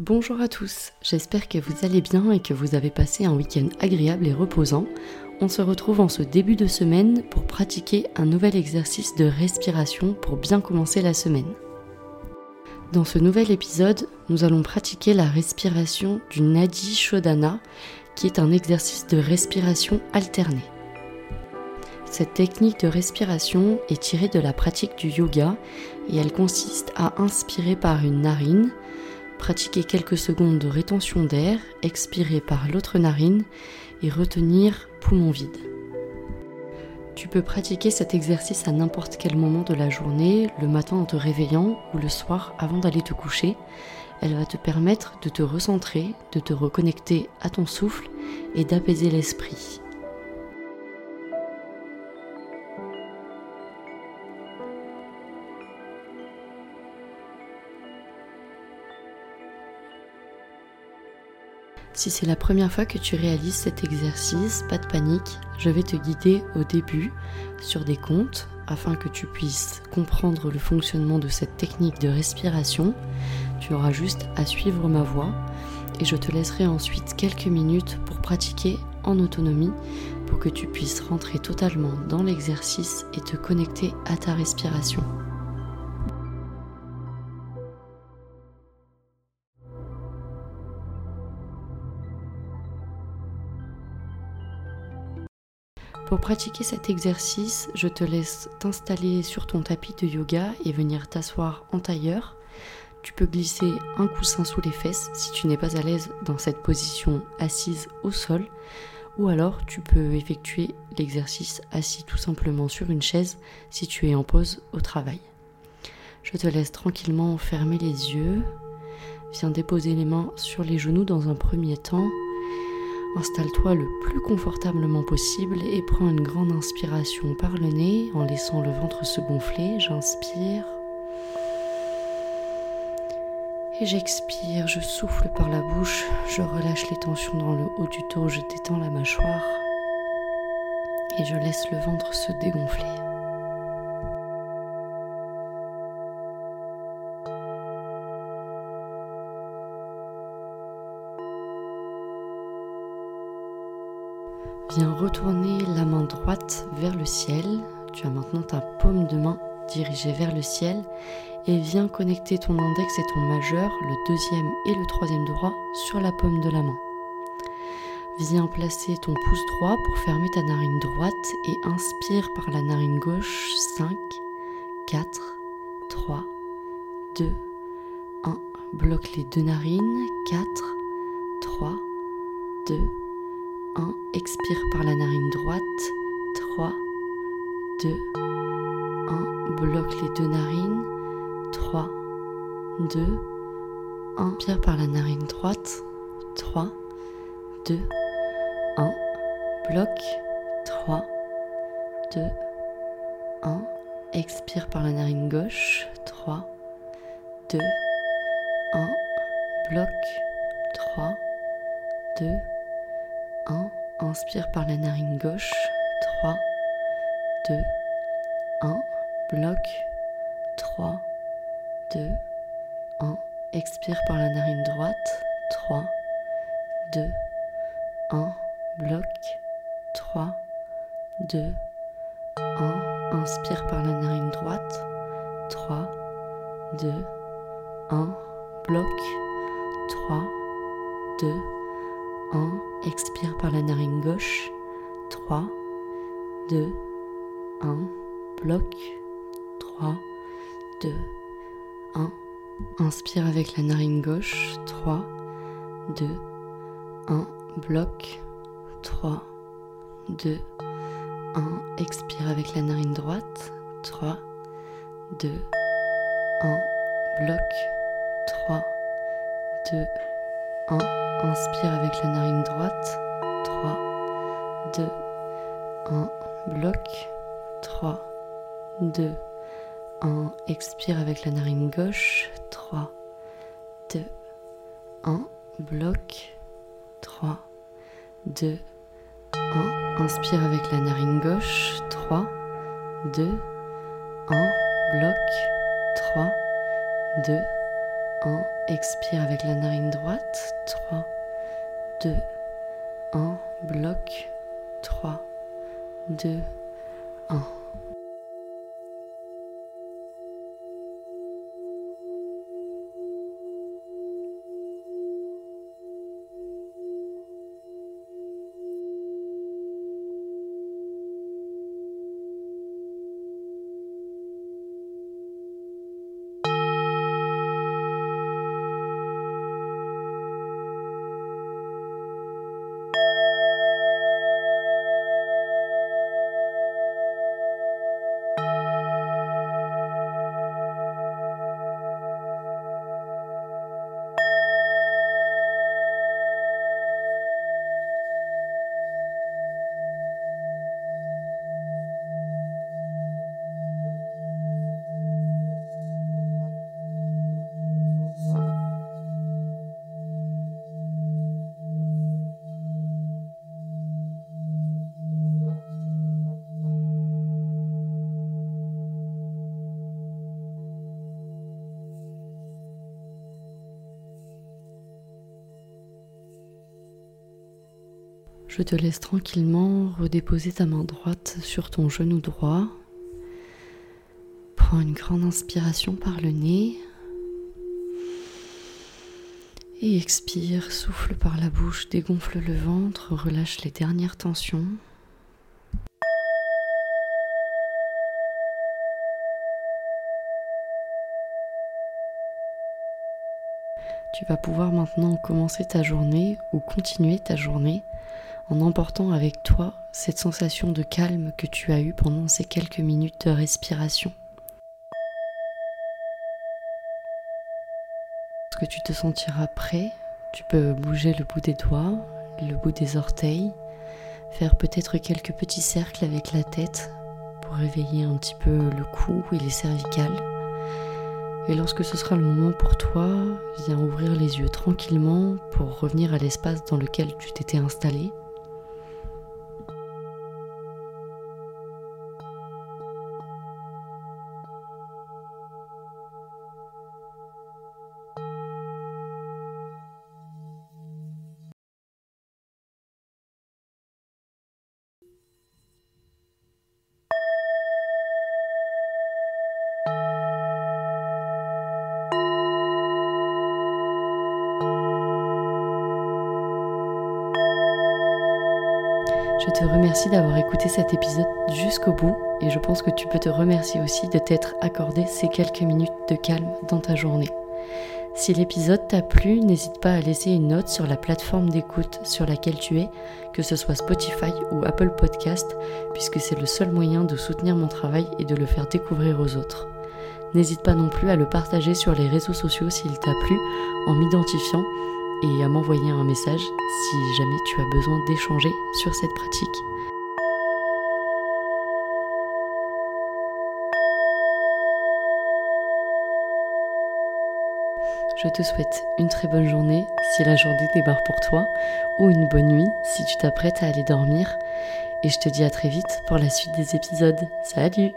Bonjour à tous, j'espère que vous allez bien et que vous avez passé un week-end agréable et reposant. On se retrouve en ce début de semaine pour pratiquer un nouvel exercice de respiration pour bien commencer la semaine. Dans ce nouvel épisode, nous allons pratiquer la respiration du Nadi Shodhana, qui est un exercice de respiration alternée. Cette technique de respiration est tirée de la pratique du yoga et elle consiste à inspirer par une narine, pratiquer quelques secondes de rétention d'air, expirer par l'autre narine et retenir poumon vide. Tu peux pratiquer cet exercice à n'importe quel moment de la journée, le matin en te réveillant ou le soir avant d'aller te coucher. Elle va te permettre de te recentrer, de te reconnecter à ton souffle et d'apaiser l'esprit. Si c'est la première fois que tu réalises cet exercice, pas de panique, je vais te guider au début sur des comptes afin que tu puisses comprendre le fonctionnement de cette technique de respiration. Tu auras juste à suivre ma voix et je te laisserai ensuite quelques minutes pour pratiquer en autonomie pour que tu puisses rentrer totalement dans l'exercice et te connecter à ta respiration. Pour pratiquer cet exercice, je te laisse t'installer sur ton tapis de yoga et venir t'asseoir en tailleur. Tu peux glisser un coussin sous les fesses si tu n'es pas à l'aise dans cette position assise au sol. Ou alors tu peux effectuer l'exercice assis tout simplement sur une chaise si tu es en pause au travail. Je te laisse tranquillement fermer les yeux. Viens déposer les mains sur les genoux dans un premier temps Installe-toi le plus confortablement possible et prends une grande inspiration par le nez en laissant le ventre se gonfler. J'inspire. Et j'expire, je souffle par la bouche, je relâche les tensions dans le haut du dos, je détends la mâchoire et je laisse le ventre se dégonfler. Viens retourner la main droite vers le ciel. Tu as maintenant ta paume de main dirigée vers le ciel et viens connecter ton index et ton majeur, le deuxième et le troisième doigt, sur la paume de la main. Viens placer ton pouce droit pour fermer ta narine droite et inspire par la narine gauche 5, 4, 3, 2, 1. Bloque les deux narines 4, 3, 2, 1. Expire par la narine droite. 3, 2, 1. Bloque les deux narines. 3, 2, 1. Inspire par la narine droite. 3, 2, 1. Bloque. 3, 2, 1. Expire par la narine gauche. 3, 2, 1. Bloque. 3, 2, 1. Inspire par la narine gauche. 3, 2, 1. Bloque. 3, 2, 1. Expire par la narine droite. 3, 2, 1. Bloque. 3, 2, 1. Inspire par la narine droite. 3, 2, 1. Bloque. 3, 2, 1. Expire par la narine gauche. 3, 2, 1. Bloque. 3, 2, 1. Inspire avec la narine gauche. 3, 2, 1. Bloque. 3, 2, 1. Expire avec la narine droite. 3, 2, 1. Bloque. 3, 2, 1. Inspire avec la narine droite. 3, 2, 1. Bloque. 3, 2, 1. Expire avec la narine gauche. 3, 2, 1. Bloque. 3, 2, 1. Inspire avec la narine gauche. 3, 2, 1. Bloque. 3, 2, 1. Expire avec la narine droite. 3, 2, 1. Bloc. 3, 2, 1. Je te laisse tranquillement redéposer ta main droite sur ton genou droit. Prends une grande inspiration par le nez. Et expire, souffle par la bouche, dégonfle le ventre, relâche les dernières tensions. Tu vas pouvoir maintenant commencer ta journée ou continuer ta journée en emportant avec toi cette sensation de calme que tu as eue pendant ces quelques minutes de respiration. Lorsque tu te sentiras prêt, tu peux bouger le bout des doigts, le bout des orteils, faire peut-être quelques petits cercles avec la tête pour réveiller un petit peu le cou et les cervicales. Et lorsque ce sera le moment pour toi, viens ouvrir les yeux tranquillement pour revenir à l'espace dans lequel tu t'étais installé. Je te remercie d'avoir écouté cet épisode jusqu'au bout et je pense que tu peux te remercier aussi de t'être accordé ces quelques minutes de calme dans ta journée. Si l'épisode t'a plu, n'hésite pas à laisser une note sur la plateforme d'écoute sur laquelle tu es, que ce soit Spotify ou Apple Podcast, puisque c'est le seul moyen de soutenir mon travail et de le faire découvrir aux autres. N'hésite pas non plus à le partager sur les réseaux sociaux s'il t'a plu en m'identifiant et à m'envoyer un message si jamais tu as besoin d'échanger sur cette pratique. Je te souhaite une très bonne journée si la journée démarre pour toi ou une bonne nuit si tu t'apprêtes à aller dormir et je te dis à très vite pour la suite des épisodes. Salut